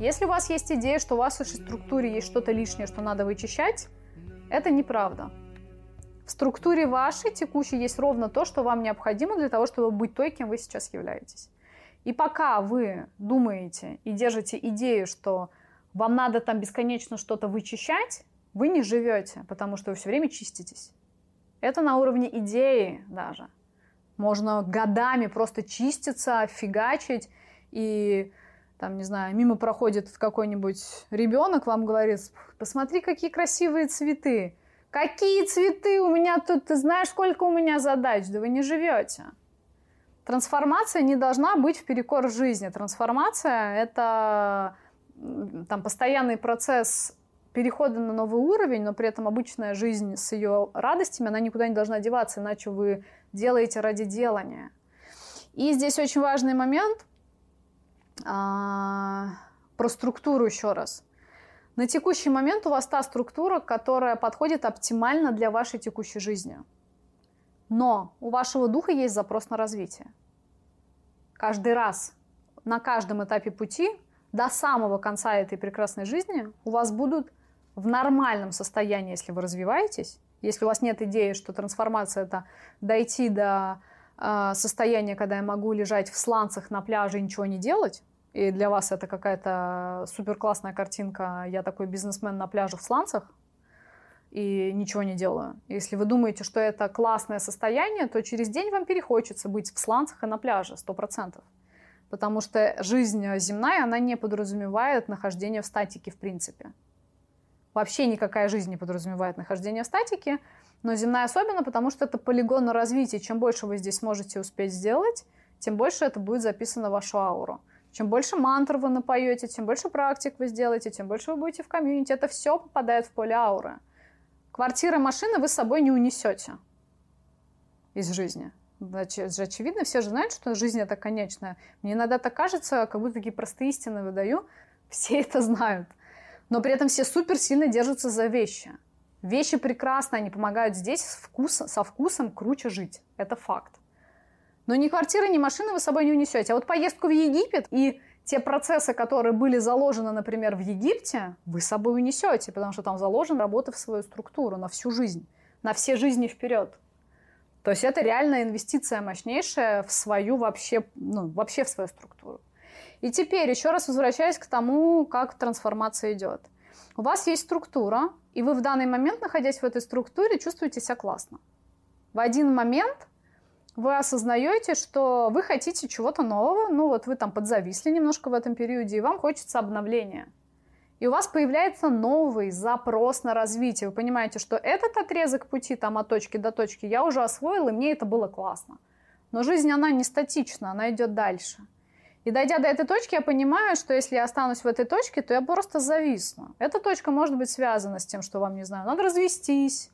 Если у вас есть идея, что у вас в вашей структуре есть что-то лишнее, что надо вычищать, это неправда. В структуре вашей текущей есть ровно то, что вам необходимо для того, чтобы быть той, кем вы сейчас являетесь. И пока вы думаете и держите идею, что вам надо там бесконечно что-то вычищать, вы не живете, потому что вы все время чиститесь. Это на уровне идеи даже. Можно годами просто чиститься, фигачить, и там, не знаю, мимо проходит какой-нибудь ребенок, вам говорит, посмотри, какие красивые цветы. Какие цветы у меня тут, ты знаешь, сколько у меня задач, да вы не живете. Трансформация не должна быть в перекор жизни. Трансформация – это там, постоянный процесс перехода на новый уровень, но при этом обычная жизнь с ее радостями, она никуда не должна деваться, иначе вы делаете ради делания. И здесь очень важный момент а, про структуру еще раз. На текущий момент у вас та структура, которая подходит оптимально для вашей текущей жизни. Но у вашего духа есть запрос на развитие. Каждый раз, на каждом этапе пути, до самого конца этой прекрасной жизни, у вас будут в нормальном состоянии, если вы развиваетесь, если у вас нет идеи, что трансформация это дойти до э, состояния, когда я могу лежать в сланцах на пляже и ничего не делать, и для вас это какая-то супер классная картинка, я такой бизнесмен на пляже в сланцах, и ничего не делаю. Если вы думаете, что это классное состояние, то через день вам перехочется быть в сланцах и на пляже, сто процентов. Потому что жизнь земная, она не подразумевает нахождение в статике в принципе. Вообще никакая жизнь не подразумевает нахождение в статике, но земная особенно, потому что это полигон на развитие. Чем больше вы здесь можете успеть сделать, тем больше это будет записано в вашу ауру. Чем больше мантр вы напоете, тем больше практик вы сделаете, тем больше вы будете в комьюнити. Это все попадает в поле ауры. Квартира, машина вы с собой не унесете из жизни. Значит, очевидно, все же знают, что жизнь это конечная. Мне иногда так кажется, как будто такие простые истины выдаю. Все это знают но при этом все супер сильно держатся за вещи. Вещи прекрасны, они помогают здесь вкус, со вкусом круче жить. Это факт. Но ни квартиры, ни машины вы с собой не унесете. А вот поездку в Египет и те процессы, которые были заложены, например, в Египте, вы с собой унесете, потому что там заложена работа в свою структуру на всю жизнь, на все жизни вперед. То есть это реальная инвестиция мощнейшая в свою вообще, ну, вообще в свою структуру. И теперь еще раз возвращаясь к тому, как трансформация идет. У вас есть структура, и вы в данный момент, находясь в этой структуре, чувствуете себя классно. В один момент вы осознаете, что вы хотите чего-то нового, ну вот вы там подзависли немножко в этом периоде, и вам хочется обновления. И у вас появляется новый запрос на развитие. Вы понимаете, что этот отрезок пути там от точки до точки я уже освоил, и мне это было классно. Но жизнь, она не статична, она идет дальше. И дойдя до этой точки, я понимаю, что если я останусь в этой точке, то я просто зависну. Эта точка может быть связана с тем, что вам, не знаю, надо развестись,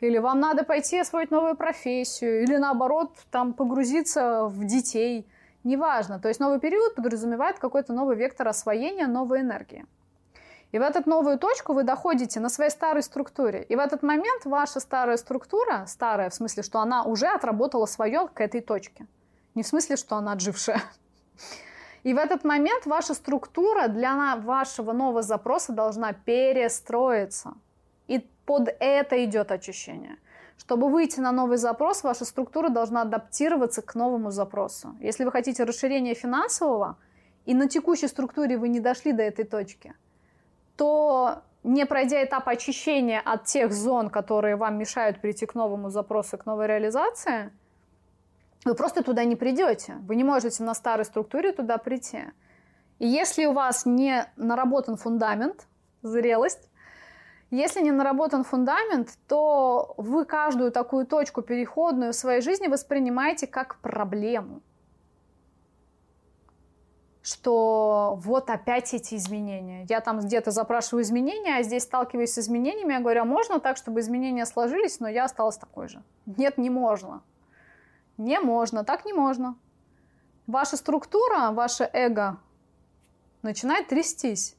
или вам надо пойти освоить новую профессию, или наоборот, там погрузиться в детей. Неважно. То есть новый период подразумевает какой-то новый вектор освоения новой энергии. И в эту новую точку вы доходите на своей старой структуре. И в этот момент ваша старая структура, старая в смысле, что она уже отработала свое к этой точке. Не в смысле, что она отжившая. И в этот момент ваша структура для вашего нового запроса должна перестроиться. И под это идет очищение. Чтобы выйти на новый запрос, ваша структура должна адаптироваться к новому запросу. Если вы хотите расширения финансового, и на текущей структуре вы не дошли до этой точки, то не пройдя этап очищения от тех зон, которые вам мешают прийти к новому запросу, к новой реализации – вы просто туда не придете. Вы не можете на старой структуре туда прийти. И если у вас не наработан фундамент, зрелость, если не наработан фундамент, то вы каждую такую точку переходную в своей жизни воспринимаете как проблему. Что вот опять эти изменения. Я там где-то запрашиваю изменения, а здесь сталкиваюсь с изменениями. Я говорю, а можно так, чтобы изменения сложились, но я осталась такой же? Нет, не можно. Не можно, так не можно. Ваша структура, ваше эго начинает трястись.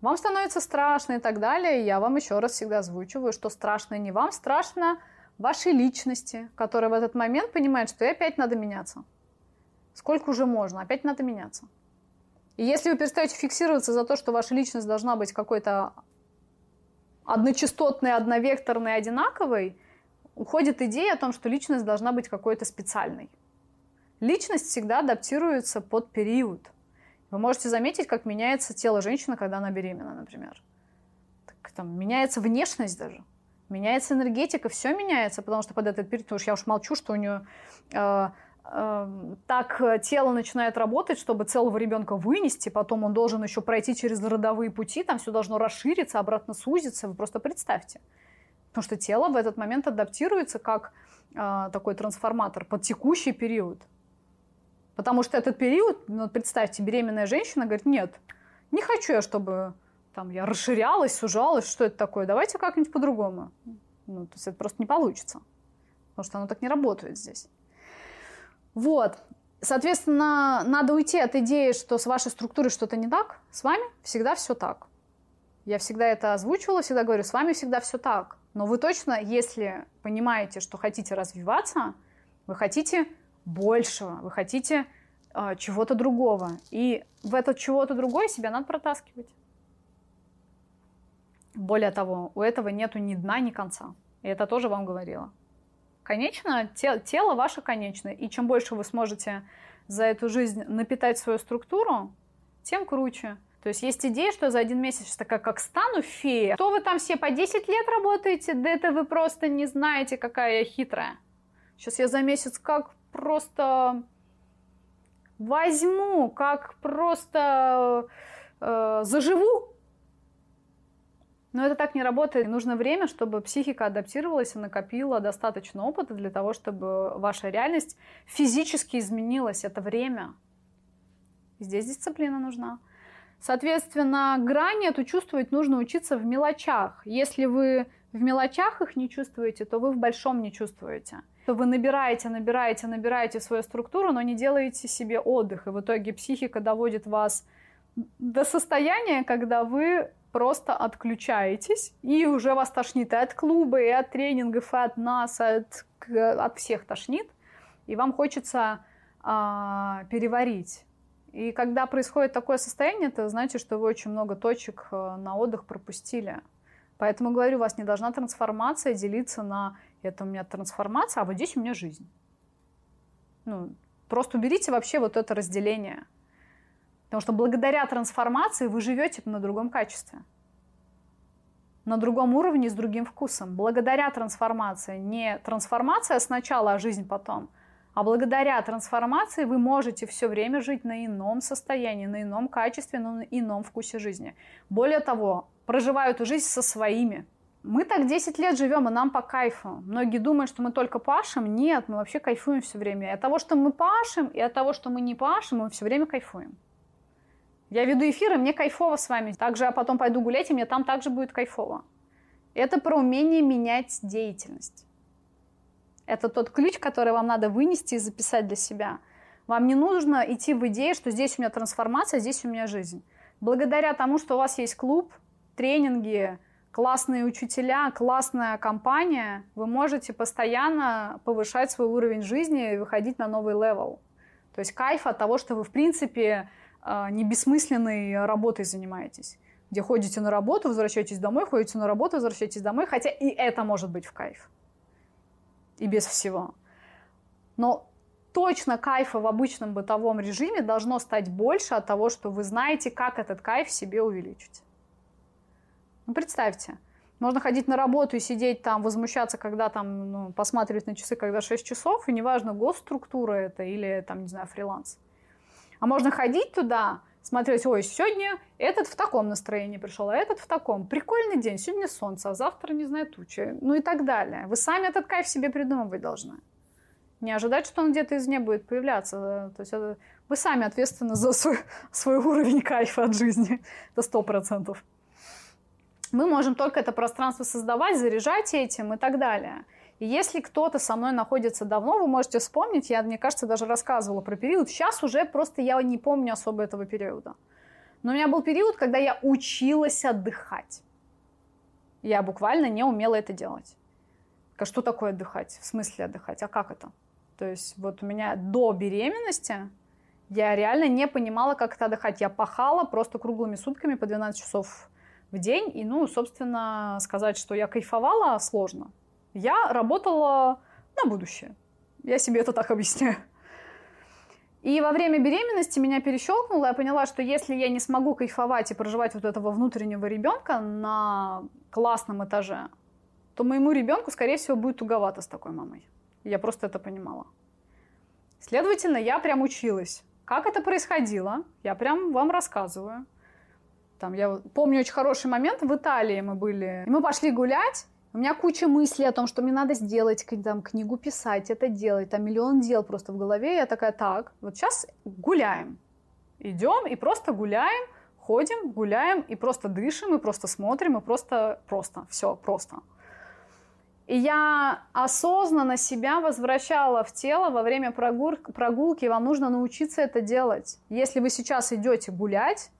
Вам становится страшно и так далее. Я вам еще раз всегда озвучиваю, что страшно не вам, страшно вашей личности, которая в этот момент понимает, что и опять надо меняться. Сколько уже можно, опять надо меняться. И если вы перестаете фиксироваться за то, что ваша личность должна быть какой-то одночастотной, одновекторной, одинаковой, уходит идея о том, что личность должна быть какой-то специальной. Личность всегда адаптируется под период. Вы можете заметить, как меняется тело женщины, когда она беременна, например. Так, там, меняется внешность даже. Меняется энергетика, все меняется, потому что под этот период, потому что я уж молчу, что у нее э, э, так тело начинает работать, чтобы целого ребенка вынести, потом он должен еще пройти через родовые пути, там все должно расшириться, обратно сузиться. Вы просто представьте. Потому что тело в этот момент адаптируется как э, такой трансформатор под текущий период. Потому что этот период, ну, представьте, беременная женщина говорит, нет, не хочу я, чтобы там я расширялась, сужалась, что это такое, давайте как-нибудь по-другому. Ну, то есть это просто не получится, потому что оно так не работает здесь. Вот. Соответственно, надо уйти от идеи, что с вашей структурой что-то не так, с вами всегда все так. Я всегда это озвучивала, всегда говорю, с вами всегда все так. Но вы точно, если понимаете, что хотите развиваться, вы хотите большего, вы хотите э, чего-то другого. И в этот чего-то другое себя надо протаскивать. Более того, у этого нету ни дна, ни конца. И это тоже вам говорила. Конечно, те, тело ваше конечно. И чем больше вы сможете за эту жизнь напитать свою структуру, тем круче. То есть есть идея, что за один месяц такая, как стану фея. Что вы там все по 10 лет работаете? Да это вы просто не знаете, какая я хитрая. Сейчас я за месяц как просто возьму, как просто э, заживу но это так не работает. Нужно время, чтобы психика адаптировалась и накопила достаточно опыта для того, чтобы ваша реальность физически изменилась. Это время. Здесь дисциплина нужна. Соответственно, грани эту чувствовать нужно учиться в мелочах. Если вы в мелочах их не чувствуете, то вы в большом не чувствуете. То вы набираете, набираете, набираете свою структуру, но не делаете себе отдых. И в итоге психика доводит вас до состояния, когда вы просто отключаетесь, и уже вас тошнит и от клуба, и от тренингов, и от нас, и от, от всех тошнит, и вам хочется а, переварить. И когда происходит такое состояние, это значит, что вы очень много точек э, на отдых пропустили. Поэтому говорю, у вас не должна трансформация делиться на это у меня трансформация, а вот здесь у меня жизнь. Ну, просто уберите вообще вот это разделение. Потому что благодаря трансформации вы живете на другом качестве. На другом уровне, с другим вкусом. Благодаря трансформации. Не трансформация сначала, а жизнь потом. А благодаря трансформации вы можете все время жить на ином состоянии, на ином качестве, на ином вкусе жизни. Более того, проживаю эту жизнь со своими. Мы так 10 лет живем, и нам по кайфу. Многие думают, что мы только пашем. Нет, мы вообще кайфуем все время. И от того, что мы пашем, и от того, что мы не пашем, мы все время кайфуем. Я веду эфиры, мне кайфово с вами. Также я потом пойду гулять, и мне там также будет кайфово. Это про умение менять деятельность. Это тот ключ, который вам надо вынести и записать для себя. Вам не нужно идти в идею, что здесь у меня трансформация, здесь у меня жизнь. Благодаря тому, что у вас есть клуб, тренинги, классные учителя, классная компания, вы можете постоянно повышать свой уровень жизни и выходить на новый level. То есть кайф от того, что вы, в принципе, а, не бессмысленной работой занимаетесь, где ходите на работу, возвращаетесь домой, ходите на работу, возвращаетесь домой, хотя и это может быть в кайф. И без всего. Но точно кайфа в обычном бытовом режиме должно стать больше от того, что вы знаете, как этот кайф себе увеличить. Ну, представьте, можно ходить на работу и сидеть там, возмущаться, когда там, ну, посматривать на часы, когда 6 часов, и неважно, госструктура это или, там, не знаю, фриланс. А можно ходить туда, смотреть, ой, сегодня этот в таком настроении пришел, а этот в таком. Прикольный день, сегодня солнце, а завтра, не знаю, тучи. Ну и так далее. Вы сами этот кайф себе придумывать должны. Не ожидать, что он где-то извне будет появляться. То есть вы сами ответственны за свой, свой уровень кайфа от жизни. Это сто процентов. Мы можем только это пространство создавать, заряжать этим и так далее. И если кто-то со мной находится давно, вы можете вспомнить, я, мне кажется, даже рассказывала про период. Сейчас уже просто я не помню особо этого периода. Но у меня был период, когда я училась отдыхать. Я буквально не умела это делать. Что такое отдыхать? В смысле отдыхать? А как это? То есть вот у меня до беременности Я реально не понимала, как это отдыхать. Я пахала просто круглыми сутками по 12 часов в день. И, ну, собственно, сказать, что я кайфовала, сложно. Я работала на будущее. Я себе это так объясняю. И во время беременности меня перещелкнуло, я поняла, что если я не смогу кайфовать и проживать вот этого внутреннего ребенка на классном этаже, то моему ребенку, скорее всего, будет туговато с такой мамой. Я просто это понимала. Следовательно, я прям училась. Как это происходило, я прям вам рассказываю. Там, я помню очень хороший момент, в Италии мы были, и мы пошли гулять, у меня куча мыслей о том, что мне надо сделать, там, книгу писать, это делать, там миллион дел просто в голове. Я такая, так, вот сейчас гуляем. Идем и просто гуляем, ходим, гуляем, и просто дышим, и просто смотрим, и просто, просто, все, просто. И я осознанно себя возвращала в тело во время прогулки. Вам нужно научиться это делать. Если вы сейчас идете гулять,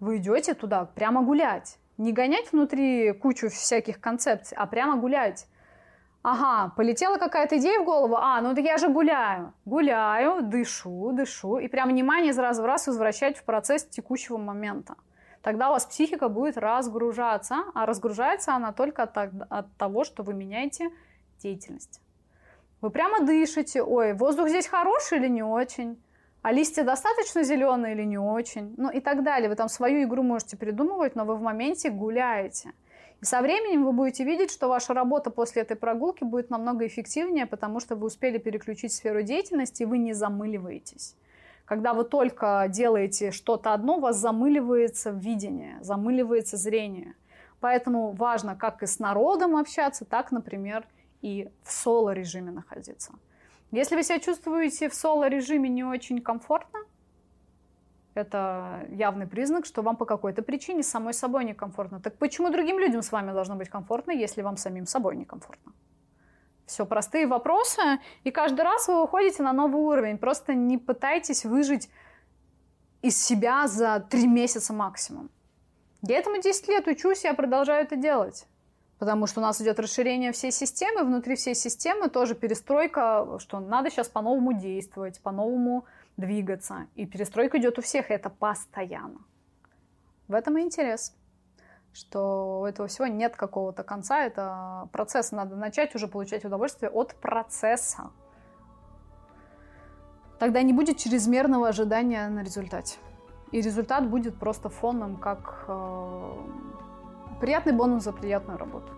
вы идете туда прямо гулять. Не гонять внутри кучу всяких концепций, а прямо гулять. Ага, полетела какая-то идея в голову, а, ну так я же гуляю. Гуляю, дышу, дышу, и прям внимание из раза в раз возвращать в процесс текущего момента. Тогда у вас психика будет разгружаться, а разгружается она только от, от того, что вы меняете деятельность. Вы прямо дышите, ой, воздух здесь хороший или не очень? А листья достаточно зеленые или не очень, ну и так далее. Вы там свою игру можете придумывать, но вы в моменте гуляете. И со временем вы будете видеть, что ваша работа после этой прогулки будет намного эффективнее, потому что вы успели переключить сферу деятельности, и вы не замыливаетесь. Когда вы только делаете что-то одно, у вас замыливается видение, замыливается зрение. Поэтому важно как и с народом общаться, так, например, и в соло-режиме находиться. Если вы себя чувствуете в соло-режиме не очень комфортно, это явный признак, что вам по какой-то причине самой собой некомфортно. Так почему другим людям с вами должно быть комфортно, если вам самим собой некомфортно? Все простые вопросы, и каждый раз вы выходите на новый уровень. Просто не пытайтесь выжить из себя за три месяца максимум. Я этому 10 лет учусь, я продолжаю это делать. Потому что у нас идет расширение всей системы, внутри всей системы тоже перестройка, что надо сейчас по-новому действовать, по-новому двигаться. И перестройка идет у всех, и это постоянно. В этом и интерес, что у этого всего нет какого-то конца, это процесс, надо начать уже получать удовольствие от процесса. Тогда не будет чрезмерного ожидания на результате. И результат будет просто фоном, как э, Приятный бонус за приятную работу.